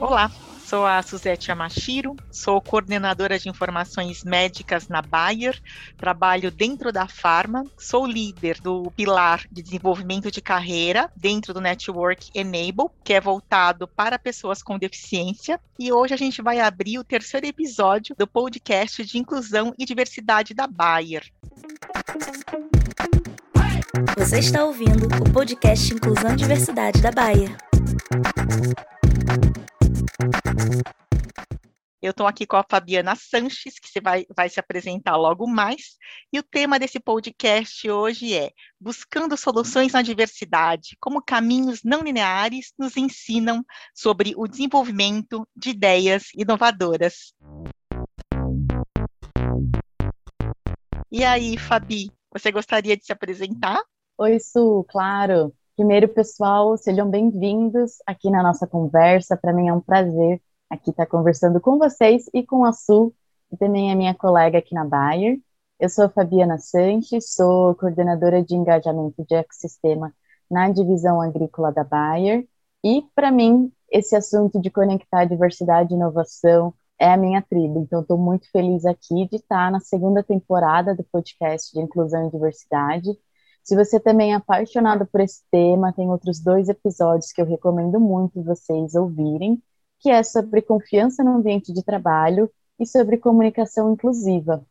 Olá, sou a Suzete Amashiro, sou coordenadora de informações médicas na Bayer, trabalho dentro da Pharma, sou líder do pilar de desenvolvimento de carreira dentro do Network Enable, que é voltado para pessoas com deficiência, e hoje a gente vai abrir o terceiro episódio do podcast de inclusão e diversidade da Bayer. Você está ouvindo o podcast Inclusão e Diversidade da Bayer. Eu estou aqui com a Fabiana Sanches, que vai, vai se apresentar logo mais. E o tema desse podcast hoje é Buscando Soluções na Diversidade, como caminhos não lineares nos ensinam sobre o desenvolvimento de ideias inovadoras. E aí, Fabi, você gostaria de se apresentar? Oi, Su, claro. Primeiro, pessoal, sejam bem-vindos aqui na nossa conversa. Para mim é um prazer aqui estar conversando com vocês e com a Su, que também é minha colega aqui na Bayer. Eu sou a Fabiana Sanches, sou coordenadora de engajamento de ecossistema na divisão agrícola da Bayer. E, para mim, esse assunto de conectar diversidade e inovação é a minha tribo. Então, estou muito feliz aqui de estar na segunda temporada do podcast de inclusão e diversidade se você também é apaixonado por esse tema, tem outros dois episódios que eu recomendo muito vocês ouvirem, que é sobre confiança no ambiente de trabalho e sobre comunicação inclusiva.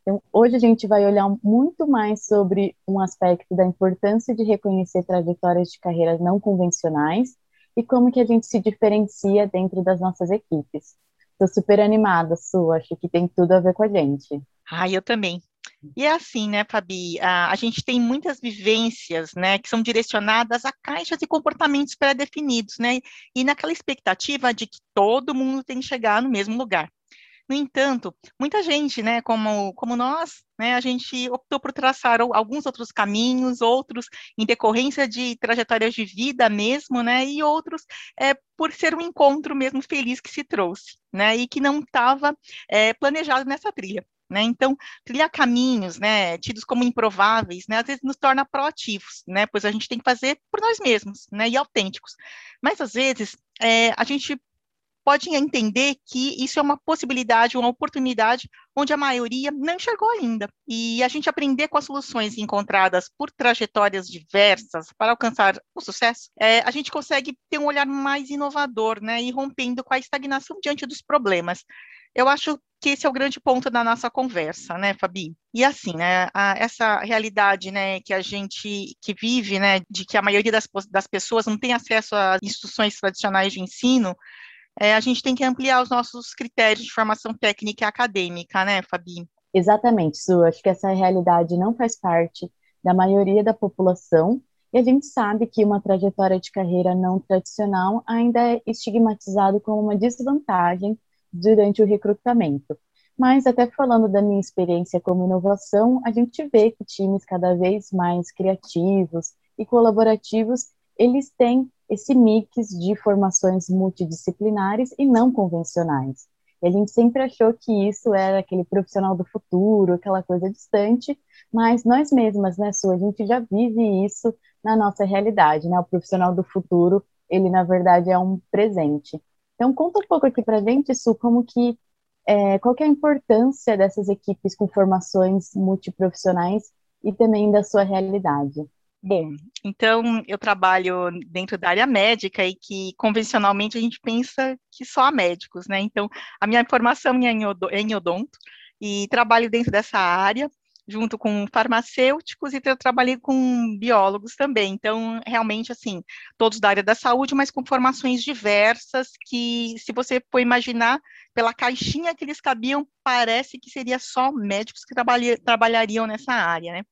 Então, hoje a gente vai olhar muito mais sobre um aspecto da importância de reconhecer trajetórias de carreiras não convencionais e como que a gente se diferencia dentro das nossas equipes. Estou super animada, Su, acho que tem tudo a ver com a gente. Ah, eu também. E é assim, né, Fabi, a, a, gente tem muitas vivências, né, que são direcionadas a caixas e comportamentos pré-definidos, né, e naquela expectativa de que todo mundo tem que chegar no mesmo lugar. No entanto, muita gente, né, como, como nós, né, a gente optou por traçar alguns outros caminhos, outros em decorrência de trajetórias de vida mesmo, né, e outros é, por ser um encontro mesmo feliz que se trouxe, né, e que não estava é, planejado nessa trilha. Né? Então, criar caminhos, né, tidos como improváveis, né, às vezes nos torna proativos, né, pois a gente tem que fazer por nós mesmos, né, e autênticos. Mas às vezes é, a gente pode entender que isso é uma possibilidade, uma oportunidade onde a maioria não enxergou ainda. E a gente aprender com as soluções encontradas por trajetórias diversas para alcançar o sucesso, é, a gente consegue ter um olhar mais inovador, né, e rompendo com a estagnação diante dos problemas. Eu acho que esse é o grande ponto da nossa conversa, né, Fabi? E assim, né, a, essa realidade, né, que a gente que vive, né, de que a maioria das, das pessoas não tem acesso a instituições tradicionais de ensino, é, a gente tem que ampliar os nossos critérios de formação técnica e acadêmica, né, Fabi? Exatamente, Su. Acho que essa realidade não faz parte da maioria da população e a gente sabe que uma trajetória de carreira não tradicional ainda é estigmatizado como uma desvantagem durante o recrutamento. Mas até falando da minha experiência como inovação, a gente vê que times cada vez mais criativos e colaborativos, eles têm esse mix de formações multidisciplinares e não convencionais. E a gente sempre achou que isso era aquele profissional do futuro, aquela coisa distante, mas nós mesmas, né, Su, a gente já vive isso na nossa realidade, né? O profissional do futuro, ele na verdade é um presente. Então, conta um pouco aqui para gente, Su, como que, é, qual que é a importância dessas equipes com formações multiprofissionais e também da sua realidade. Bom, então eu trabalho dentro da área médica e que convencionalmente a gente pensa que só há médicos, né? Então, a minha formação é em odonto e trabalho dentro dessa área junto com farmacêuticos e eu trabalhei com biólogos também. Então, realmente, assim, todos da área da saúde, mas com formações diversas que, se você for imaginar, pela caixinha que eles cabiam, parece que seria só médicos que trabalhariam nessa área, né?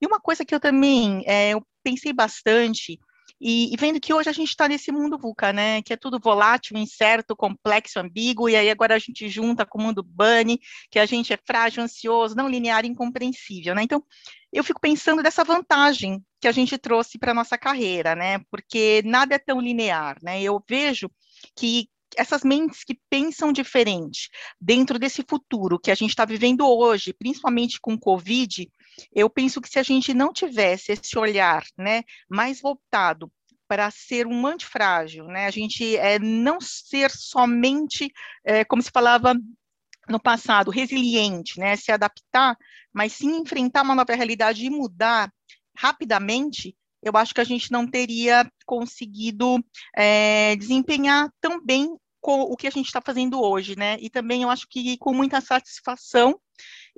E uma coisa que eu também é, eu pensei bastante e, e, vendo que hoje a gente está nesse mundo VUCA, né? Que é tudo volátil, incerto, complexo, ambíguo, e aí agora a gente junta com o mundo bunny, que a gente é frágil, ansioso, não linear, incompreensível, né? Então, eu fico pensando dessa vantagem que a gente trouxe para a nossa carreira, né? Porque nada é tão linear, né? Eu vejo que essas mentes que pensam diferente dentro desse futuro que a gente está vivendo hoje, principalmente com o Covid, eu penso que se a gente não tivesse esse olhar né, mais voltado para ser um antifrágil, né? A gente é, não ser somente, é, como se falava no passado, resiliente, né? Se adaptar, mas sim enfrentar uma nova realidade e mudar rapidamente, eu acho que a gente não teria conseguido é, desempenhar tão bem com o que a gente está fazendo hoje, né? E também eu acho que com muita satisfação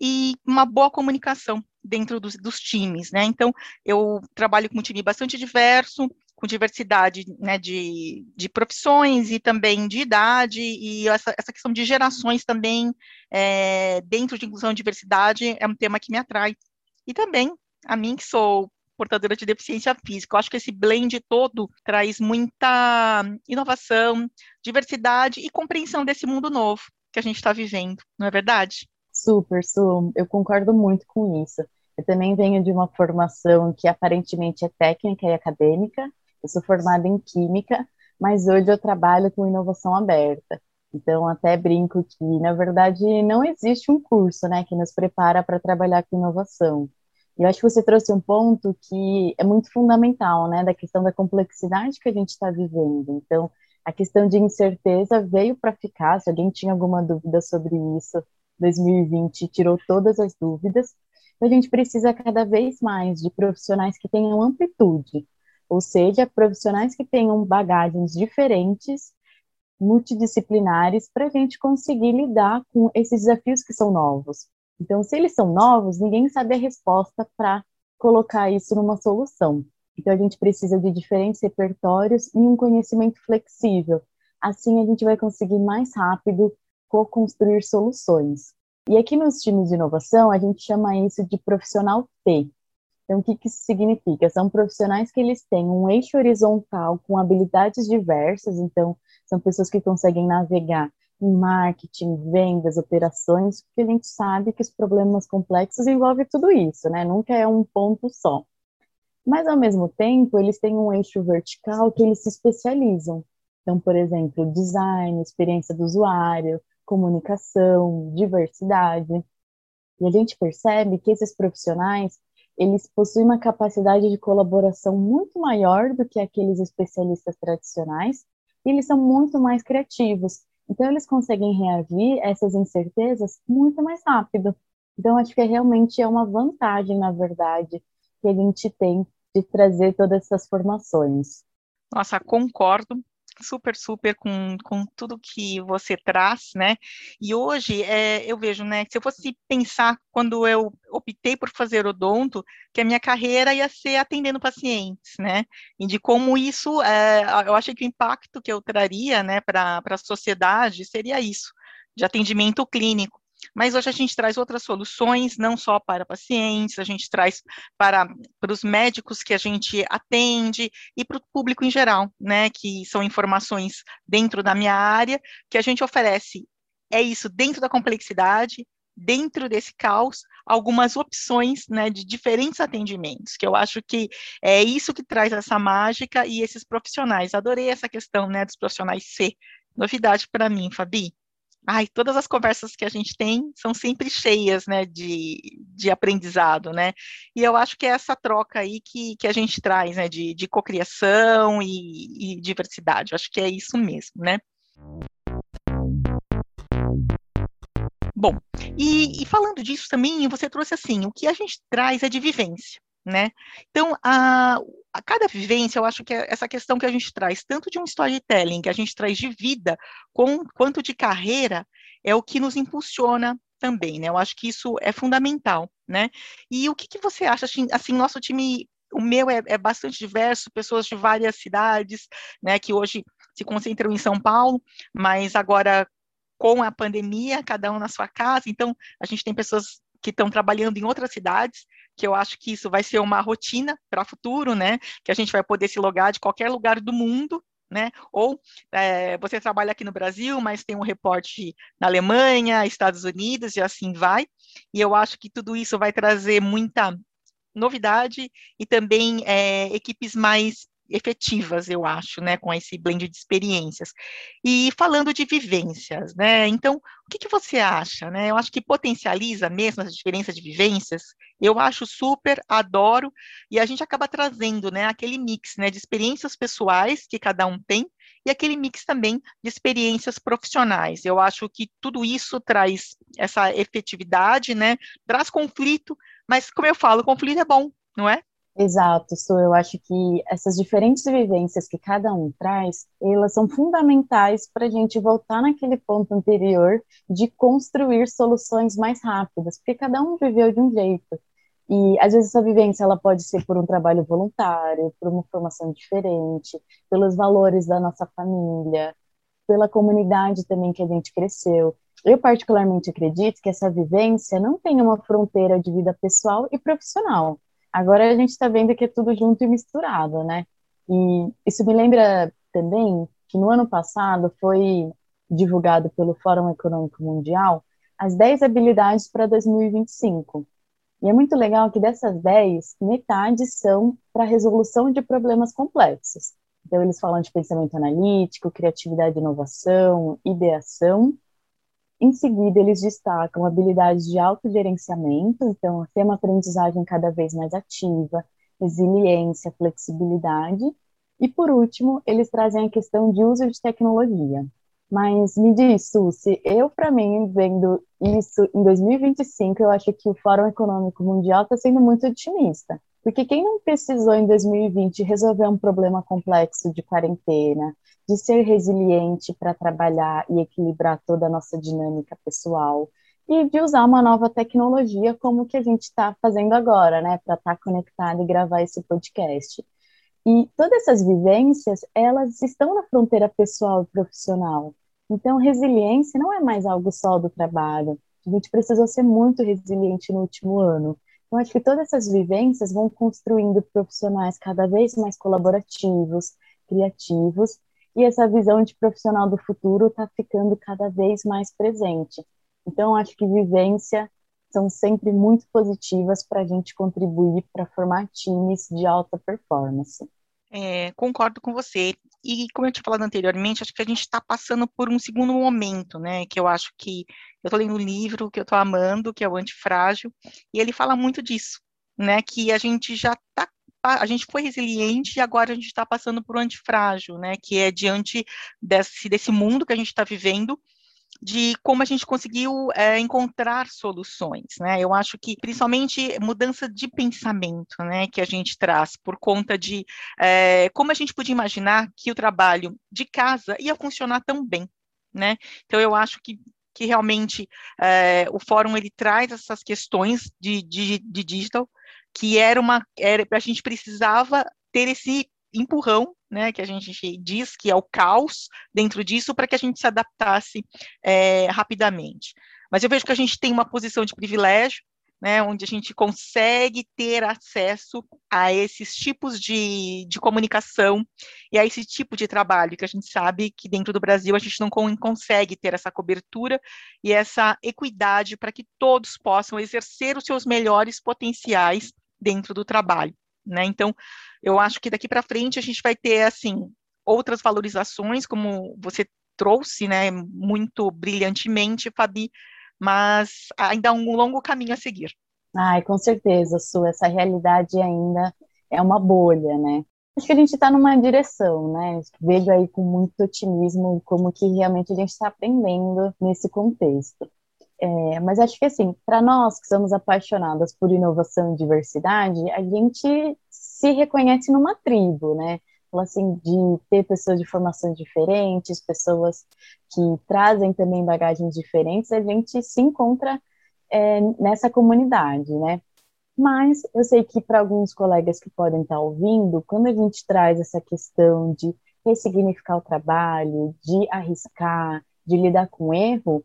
e uma boa comunicação dentro dos, dos times, né? Então, eu trabalho com um time bastante diverso, com diversidade né, de, de profissões e também de idade, e essa, essa questão de gerações também, é, dentro de inclusão e diversidade, é um tema que me atrai. E também, a mim que sou portadora de deficiência física. Eu acho que esse blend todo traz muita inovação, diversidade e compreensão desse mundo novo que a gente está vivendo, não é verdade? Super, Su, eu concordo muito com isso. Eu também venho de uma formação que aparentemente é técnica e acadêmica. Eu sou formada em química, mas hoje eu trabalho com inovação aberta. Então, até brinco que, na verdade, não existe um curso né, que nos prepara para trabalhar com inovação. Eu acho que você trouxe um ponto que é muito fundamental, né, da questão da complexidade que a gente está vivendo. Então, a questão de incerteza veio para ficar. Se alguém tinha alguma dúvida sobre isso, 2020 tirou todas as dúvidas. Então, a gente precisa cada vez mais de profissionais que tenham amplitude, ou seja, profissionais que tenham bagagens diferentes, multidisciplinares, para a gente conseguir lidar com esses desafios que são novos. Então, se eles são novos, ninguém sabe a resposta para colocar isso numa solução. Então, a gente precisa de diferentes repertórios e um conhecimento flexível. Assim, a gente vai conseguir mais rápido co-construir soluções. E aqui nos times de inovação, a gente chama isso de profissional T. Então, o que, que isso significa? São profissionais que eles têm um eixo horizontal com habilidades diversas, então, são pessoas que conseguem navegar marketing, vendas, operações, porque a gente sabe que os problemas complexos envolvem tudo isso, né? Nunca é um ponto só. Mas, ao mesmo tempo, eles têm um eixo vertical que eles se especializam. Então, por exemplo, design, experiência do usuário, comunicação, diversidade. E a gente percebe que esses profissionais, eles possuem uma capacidade de colaboração muito maior do que aqueles especialistas tradicionais, e eles são muito mais criativos. Então, eles conseguem reagir a essas incertezas muito mais rápido. Então, acho que é, realmente é uma vantagem, na verdade, que a gente tem de trazer todas essas formações. Nossa, concordo super, super com, com tudo que você traz, né? E hoje é, eu vejo, né, se eu fosse pensar quando eu optei por fazer odonto, que a minha carreira ia ser atendendo pacientes, né? E de como isso, é, eu achei que o impacto que eu traria, né, para a sociedade seria isso, de atendimento clínico. Mas hoje a gente traz outras soluções, não só para pacientes, a gente traz para, para os médicos que a gente atende e para o público em geral, né, que são informações dentro da minha área, que a gente oferece, é isso, dentro da complexidade, dentro desse caos, algumas opções né, de diferentes atendimentos, que eu acho que é isso que traz essa mágica e esses profissionais. Adorei essa questão né, dos profissionais C. Novidade para mim, Fabi. Ai, todas as conversas que a gente tem são sempre cheias, né, de, de aprendizado, né, e eu acho que é essa troca aí que, que a gente traz, né, de, de cocriação e, e diversidade, eu acho que é isso mesmo, né. Bom, e, e, falando disso também, você trouxe assim, o que a gente traz é de vivência, né? Então, a, a cada vivência, eu acho que é essa questão que a gente traz, tanto de um storytelling, que a gente traz de vida, com, quanto de carreira, é o que nos impulsiona também, né? Eu acho que isso é fundamental, né? E o que, que você acha, assim, assim, nosso time, o meu é, é bastante diverso, pessoas de várias cidades, né, que hoje se concentram em São Paulo, mas agora com a pandemia, cada um na sua casa, então a gente tem pessoas que estão trabalhando em outras cidades, que eu acho que isso vai ser uma rotina para o futuro, né? Que a gente vai poder se logar de qualquer lugar do mundo, né? Ou é, você trabalha aqui no Brasil, mas tem um reporte na Alemanha, Estados Unidos e assim vai. E eu acho que tudo isso vai trazer muita novidade e também é, equipes mais efetivas, eu acho, né, com esse blend de experiências. E falando de vivências, né, então, o que, que você acha, né? Eu acho que potencializa mesmo essa diferença de vivências, eu acho super, adoro, e a gente acaba trazendo, né, aquele mix, né, de experiências pessoais que cada um tem, e aquele mix também de experiências profissionais. Eu acho que tudo isso traz essa efetividade, né, traz conflito, mas, como eu falo, conflito é bom, não é? Exato, Su. Eu acho que essas diferentes vivências que cada um traz, elas são fundamentais para a gente voltar naquele ponto anterior de construir soluções mais rápidas, porque cada um viveu de um jeito. E às vezes essa vivência ela pode ser por um trabalho voluntário, por uma formação diferente, pelos valores da nossa família, pela comunidade também que a gente cresceu. Eu particularmente acredito que essa vivência não tem uma fronteira de vida pessoal e profissional Agora a gente está vendo que é tudo junto e misturado, né? E isso me lembra também que no ano passado foi divulgado pelo Fórum Econômico Mundial as 10 habilidades para 2025. E é muito legal que dessas 10, metade são para resolução de problemas complexos. Então, eles falam de pensamento analítico, criatividade e inovação, ideação em seguida, eles destacam habilidades de autogerenciamento, então, ter uma aprendizagem cada vez mais ativa, resiliência, flexibilidade. E, por último, eles trazem a questão de uso de tecnologia. Mas me diz, Susi, eu, para mim, vendo isso em 2025, eu acho que o Fórum Econômico Mundial está sendo muito otimista. Porque quem não precisou em 2020 resolver um problema complexo de quarentena, de ser resiliente para trabalhar e equilibrar toda a nossa dinâmica pessoal e de usar uma nova tecnologia como que a gente está fazendo agora, né, para estar tá conectado e gravar esse podcast. E todas essas vivências, elas estão na fronteira pessoal e profissional. Então, resiliência não é mais algo só do trabalho. A gente precisou ser muito resiliente no último ano. Então, acho que todas essas vivências vão construindo profissionais cada vez mais colaborativos, criativos e essa visão de profissional do futuro está ficando cada vez mais presente. Então, acho que vivência são sempre muito positivas para a gente contribuir para formar times de alta performance. É, concordo com você. E como eu tinha falado anteriormente, acho que a gente está passando por um segundo momento, né? Que eu acho que eu estou lendo um livro que eu estou amando, que é o Antifrágil, e ele fala muito disso, né? Que a gente já está a gente foi resiliente e agora a gente está passando por um antifrágil, né? Que é diante desse, desse mundo que a gente está vivendo, de como a gente conseguiu é, encontrar soluções, né? Eu acho que principalmente mudança de pensamento, né, que a gente traz por conta de é, como a gente podia imaginar que o trabalho de casa ia funcionar tão bem, né? Então eu acho que que realmente é, o fórum ele traz essas questões de, de, de digital que era uma era a gente precisava ter esse empurrão, né, que a gente diz que é o caos dentro disso para que a gente se adaptasse é, rapidamente. Mas eu vejo que a gente tem uma posição de privilégio, né, onde a gente consegue ter acesso a esses tipos de, de comunicação e a esse tipo de trabalho que a gente sabe que dentro do Brasil a gente não consegue ter essa cobertura e essa equidade para que todos possam exercer os seus melhores potenciais dentro do trabalho, né? Então, eu acho que daqui para frente a gente vai ter assim outras valorizações, como você trouxe, né, muito brilhantemente, Fabi, mas ainda há um longo caminho a seguir. Ai, com certeza, Su, essa realidade ainda é uma bolha, né? Acho que a gente está numa direção, né? Vejo aí com muito otimismo como que realmente a gente está aprendendo nesse contexto. É, mas acho que assim, para nós que somos apaixonadas por inovação e diversidade, a gente se reconhece numa tribo, né? Assim, de ter pessoas de formações diferentes, pessoas que trazem também bagagens diferentes, a gente se encontra é, nessa comunidade, né? Mas eu sei que para alguns colegas que podem estar ouvindo, quando a gente traz essa questão de ressignificar o trabalho, de arriscar, de lidar com erro,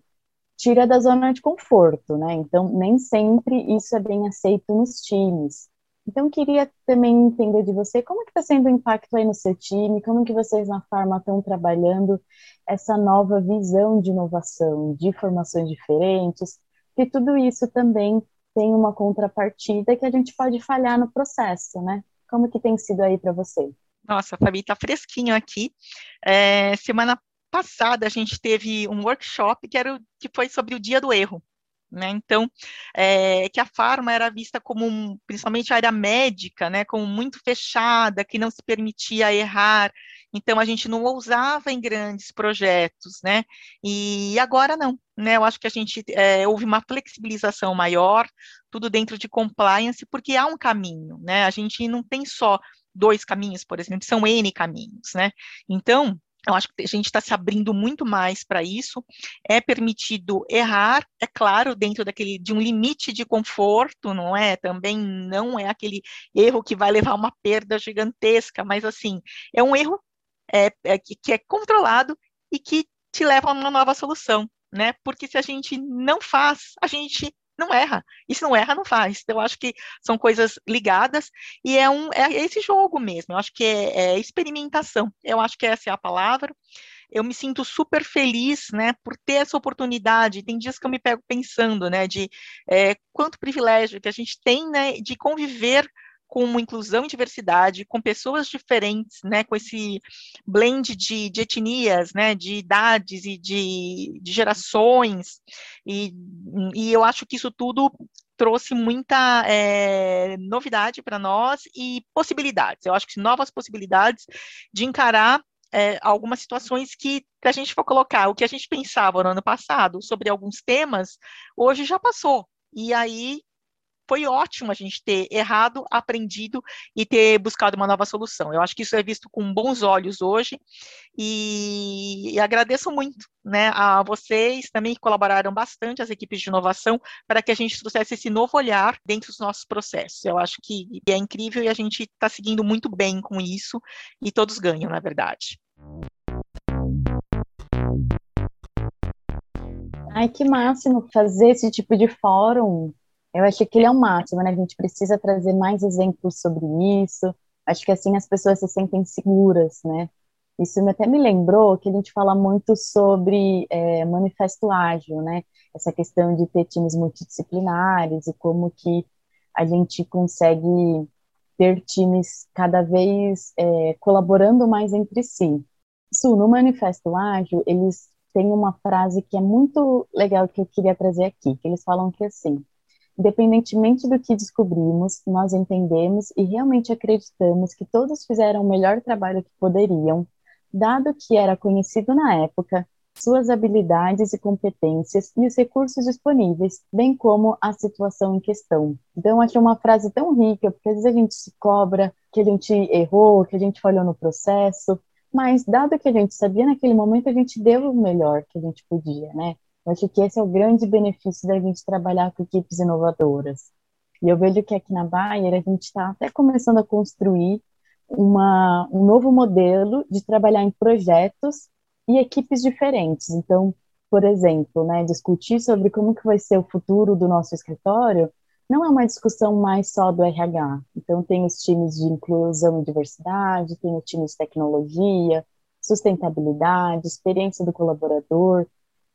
tira da zona de conforto, né? Então, nem sempre isso é bem aceito nos times. Então, queria também entender de você como que está sendo o impacto aí no seu time, como que vocês na Farma estão trabalhando essa nova visão de inovação, de formações diferentes, que tudo isso também tem uma contrapartida que a gente pode falhar no processo, né? Como que tem sido aí para você? Nossa, Fabi, está fresquinho aqui. É, semana passada a gente teve um workshop que, era, que foi sobre o dia do erro. Né? Então, é, que a farma era vista como, principalmente a área médica, né, como muito fechada, que não se permitia errar, então a gente não ousava em grandes projetos, né, e agora não, né, eu acho que a gente, é, houve uma flexibilização maior, tudo dentro de compliance, porque há um caminho, né, a gente não tem só dois caminhos, por exemplo, são N caminhos, né, então, eu acho que a gente está se abrindo muito mais para isso. É permitido errar, é claro, dentro daquele de um limite de conforto, não é? Também não é aquele erro que vai levar a uma perda gigantesca, mas assim é um erro é, é, que, é controlado e que te leva a uma nova solução, né? Porque se a gente não faz, a gente não erra. E se não erra, não faz. Então, eu acho que são coisas ligadas e é, um, é esse jogo mesmo. Eu acho que é, é experimentação. Eu acho que essa é a palavra eu me sinto super feliz, né, por ter essa oportunidade. Tem dias que eu me pego pensando, né, de é, quanto privilégio que a gente tem, né, de conviver com uma inclusão e diversidade, com pessoas diferentes, né, com esse blend de, de etnias, né, de idades e de, de gerações, e, e eu acho que isso tudo trouxe muita é, novidade para nós e possibilidades. Eu acho que novas possibilidades de encarar é, algumas situações que, se a gente for colocar o que a gente pensava no ano passado sobre alguns temas, hoje já passou. E aí foi ótimo a gente ter errado, aprendido e ter buscado uma nova solução. Eu acho que isso é visto com bons olhos hoje e, e agradeço muito né, a vocês também que colaboraram bastante, as equipes de inovação, para que a gente trouxesse esse novo olhar dentro dos nossos processos. Eu acho que é incrível e a gente está seguindo muito bem com isso e todos ganham, na verdade. Ai, que máximo fazer esse tipo de fórum eu acho que ele é o máximo, né? A gente precisa trazer mais exemplos sobre isso. Acho que assim as pessoas se sentem seguras, né? Isso até me lembrou que a gente fala muito sobre é, manifesto ágil, né? Essa questão de ter times multidisciplinares e como que a gente consegue ter times cada vez é, colaborando mais entre si. Isso, no Manifesto Ágil, eles têm uma frase que é muito legal que eu queria trazer aqui, que eles falam que assim, Independentemente do que descobrimos, nós entendemos e realmente acreditamos que todos fizeram o melhor trabalho que poderiam, dado que era conhecido na época, suas habilidades e competências e os recursos disponíveis, bem como a situação em questão. Então, achei uma frase tão rica, porque às vezes a gente se cobra que a gente errou, que a gente falhou no processo, mas dado que a gente sabia naquele momento, a gente deu o melhor que a gente podia, né? Eu acho que esse é o grande benefício da gente trabalhar com equipes inovadoras. E eu vejo que aqui na Bayer a gente está até começando a construir uma, um novo modelo de trabalhar em projetos e equipes diferentes. Então, por exemplo, né, discutir sobre como que vai ser o futuro do nosso escritório não é uma discussão mais só do RH. Então, tem os times de inclusão e diversidade, tem os times de tecnologia, sustentabilidade, experiência do colaborador.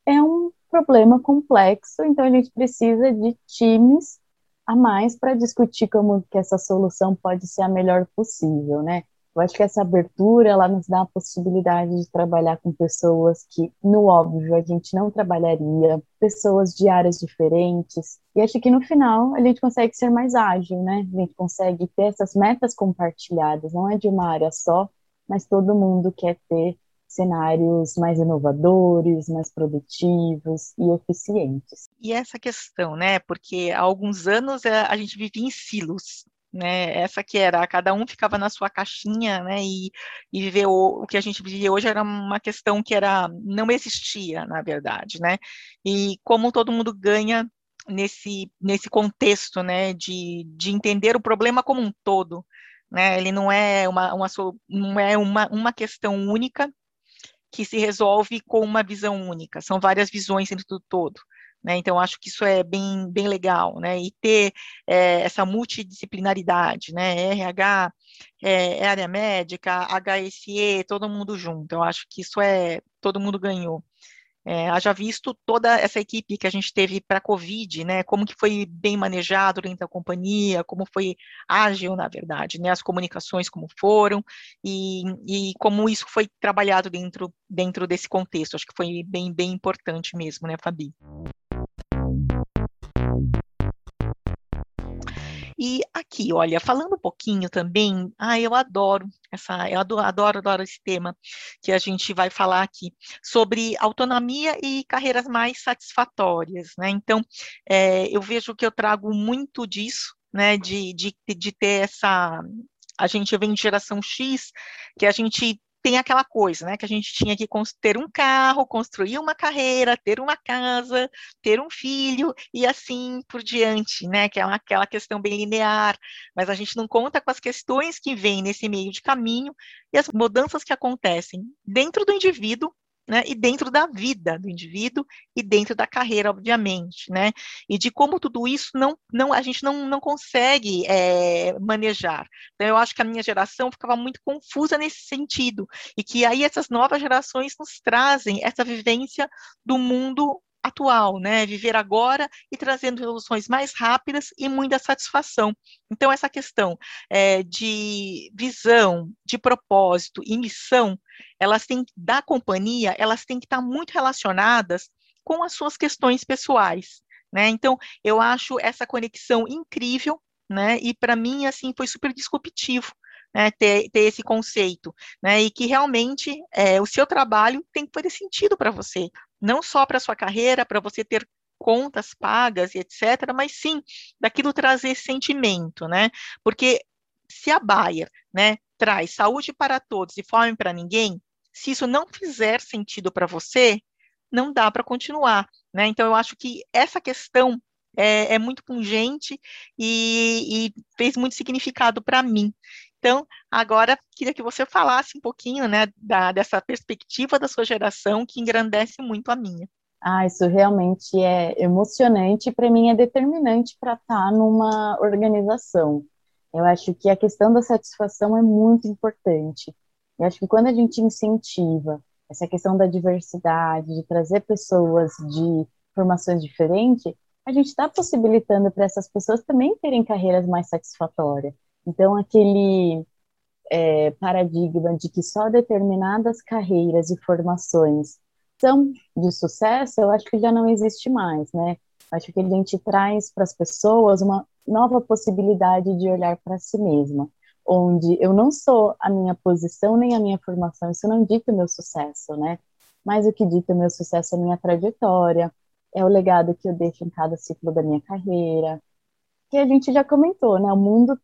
É um problema complexo, então a gente precisa de times a mais para discutir como que essa solução pode ser a melhor possível, né? Eu acho que essa abertura, ela nos dá a possibilidade de trabalhar com pessoas que, no óbvio, a gente não trabalharia, pessoas de áreas diferentes, e acho que no final a gente consegue ser mais ágil, né? A gente consegue ter essas metas compartilhadas, não é de uma área só, mas todo mundo quer ter cenários mais inovadores, mais produtivos e eficientes. E essa questão, né? Porque há alguns anos eh, a gente vivia em silos, né? Essa que era, cada um ficava na sua caixinha, né? E, e viver o, o que a gente vivia hoje era uma questão que era não existia, na verdade, né? E como todo mundo ganha nesse nesse contexto, né? De, de entender o problema como um todo, né? Ele não é uma, uma não é uma, uma questão única que se resolve com uma visão única, são várias visões dentro do todo. Né? Então, acho que isso é bem, bem legal, né? E ter é, essa multidisciplinaridade, né? RH, é, é, área médica, HSE, todo mundo junto. Eu acho que isso é, todo mundo ganhou. É, haja visto toda essa equipe que a gente teve para a Covid, né, como que foi bem manejado dentro da companhia, como foi ágil, na verdade, né, as comunicações como foram, e, e como isso foi trabalhado dentro, dentro desse contexto, acho que foi bem, bem importante mesmo, né, Fabi? E aqui, olha, falando um pouquinho também, ah, eu adoro essa, eu adoro, adoro, adoro esse tema que a gente vai falar aqui sobre autonomia e carreiras mais satisfatórias, né? Então, é, eu vejo que eu trago muito disso, né? De, de, de ter essa a gente vem de geração X, que a gente tem aquela coisa, né, que a gente tinha que ter um carro, construir uma carreira, ter uma casa, ter um filho e assim por diante, né, que é uma, aquela questão bem linear, mas a gente não conta com as questões que vêm nesse meio de caminho e as mudanças que acontecem dentro do indivíduo né, e dentro da vida do indivíduo e dentro da carreira, obviamente, né, e de como tudo isso não, não a gente não, não consegue é, manejar. Então, eu acho que a minha geração ficava muito confusa nesse sentido, e que aí essas novas gerações nos trazem essa vivência do mundo atual, né? Viver agora e trazendo soluções mais rápidas e muita satisfação. Então, essa questão é, de visão, de propósito e missão, elas têm, da companhia, elas têm que estar muito relacionadas com as suas questões pessoais, né? Então, eu acho essa conexão incrível, né? E para mim, assim, foi super disruptivo, né, ter, ter, esse conceito, né, e que realmente é, o seu trabalho tem que fazer sentido para você, não só para sua carreira, para você ter contas pagas e etc., mas sim daquilo trazer sentimento, né? Porque se a Bayer, né, traz saúde para todos e fome para ninguém, se isso não fizer sentido para você, não dá para continuar, né? Então eu acho que essa questão é, é muito pungente e, e fez muito significado para mim. Então, agora queria que você falasse um pouquinho, né, da, dessa perspectiva da sua geração que engrandece muito a minha. Ah, isso realmente é emocionante e para mim é determinante para estar tá numa organização. Eu acho que a questão da satisfação é muito importante. Eu acho que quando a gente incentiva essa questão da diversidade, de trazer pessoas de formações diferentes, a gente está possibilitando para essas pessoas também terem carreiras mais satisfatórias. Então, aquele é, paradigma de que só determinadas carreiras e formações são de sucesso, eu acho que já não existe mais, né? Acho que a gente traz para as pessoas uma nova possibilidade de olhar para si mesma, onde eu não sou a minha posição nem a minha formação, isso não dita o meu sucesso, né? Mas o que dita o meu sucesso é a minha trajetória, é o legado que eu deixo em cada ciclo da minha carreira, que a gente já comentou, né? O mundo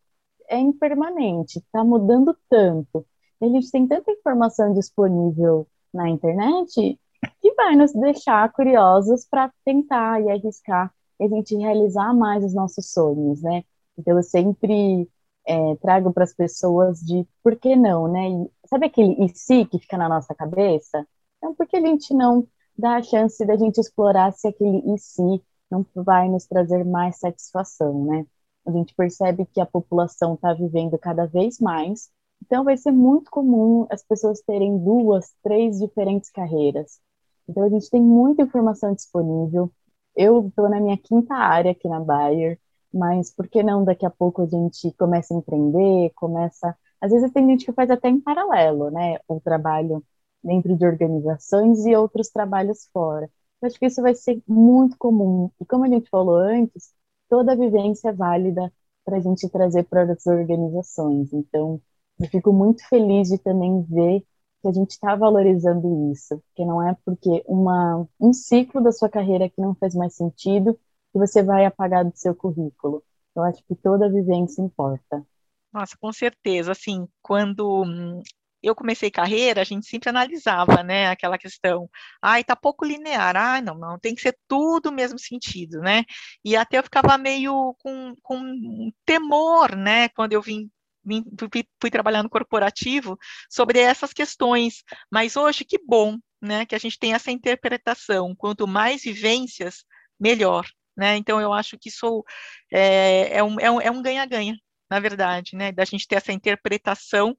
é impermanente, está mudando tanto. A gente tem tanta informação disponível na internet que vai nos deixar curiosos para tentar e arriscar e a gente realizar mais os nossos sonhos, né? Então eu sempre é, trago para as pessoas de por que não, né? E, sabe aquele e se que fica na nossa cabeça? Então por que a gente não dá a chance da gente explorar se aquele e se não vai nos trazer mais satisfação, né? A gente percebe que a população está vivendo cada vez mais, então vai ser muito comum as pessoas terem duas, três diferentes carreiras. Então a gente tem muita informação disponível. Eu estou na minha quinta área aqui na Bayer, mas por que não daqui a pouco a gente começa a empreender, começa. Às vezes tem gente que faz até em paralelo, né? O trabalho dentro de organizações e outros trabalhos fora. Eu acho que isso vai ser muito comum. E como a gente falou antes, toda a vivência é válida para a gente trazer para as organizações. Então, eu fico muito feliz de também ver que a gente está valorizando isso, que não é porque uma, um ciclo da sua carreira que não faz mais sentido que você vai apagar do seu currículo. Eu acho que toda a vivência importa. Nossa, com certeza. Assim, quando hum, eu comecei carreira, a gente sempre analisava, né, aquela questão, ai, tá pouco linear, ai, não, não, tem que ser tudo o mesmo sentido, né, e até eu ficava meio com, com temor, né, quando eu vim Vim, fui, fui, trabalhar no corporativo sobre essas questões, mas hoje que bom, né, que a gente tem essa interpretação, quanto mais vivências, melhor, né, então eu acho que isso é, é um é um é ganha-ganha, na verdade, né, da gente ter essa interpretação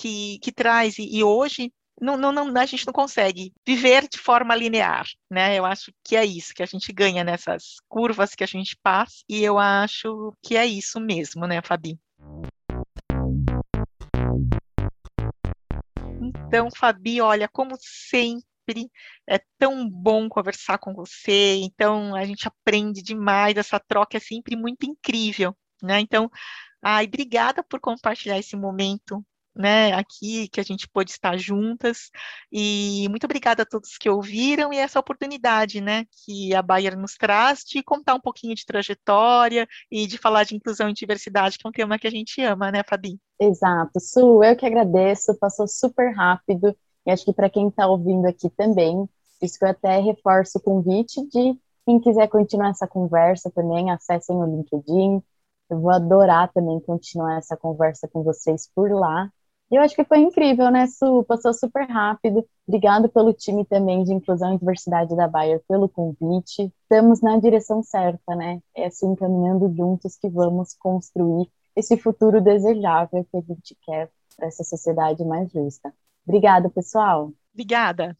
que, que traz, e, e hoje não, não, não, a gente não consegue viver de forma linear, né? Eu acho que é isso que a gente ganha nessas curvas que a gente passa, e eu acho que é isso mesmo, né, Fabi? Então, Fabi, olha, como sempre, é tão bom conversar com você, então a gente aprende demais, essa troca é sempre muito incrível, né? Então, ai, obrigada por compartilhar esse momento né, aqui, que a gente pôde estar juntas, e muito obrigada a todos que ouviram, e essa oportunidade, né, que a Bayer nos traz de contar um pouquinho de trajetória e de falar de inclusão e diversidade, que é um tema que a gente ama, né, Fabi? Exato, Su, eu que agradeço, passou super rápido, e acho que para quem está ouvindo aqui também, isso que eu até reforço o convite de quem quiser continuar essa conversa também, acessem o LinkedIn, eu vou adorar também continuar essa conversa com vocês por lá. E eu acho que foi incrível, né, Su? Passou super rápido. Obrigado pelo time também de Inclusão e Diversidade da Bayer, pelo convite. Estamos na direção certa, né? É assim, caminhando juntos que vamos construir esse futuro desejável que a gente quer para essa sociedade mais justa. Obrigada, pessoal. Obrigada.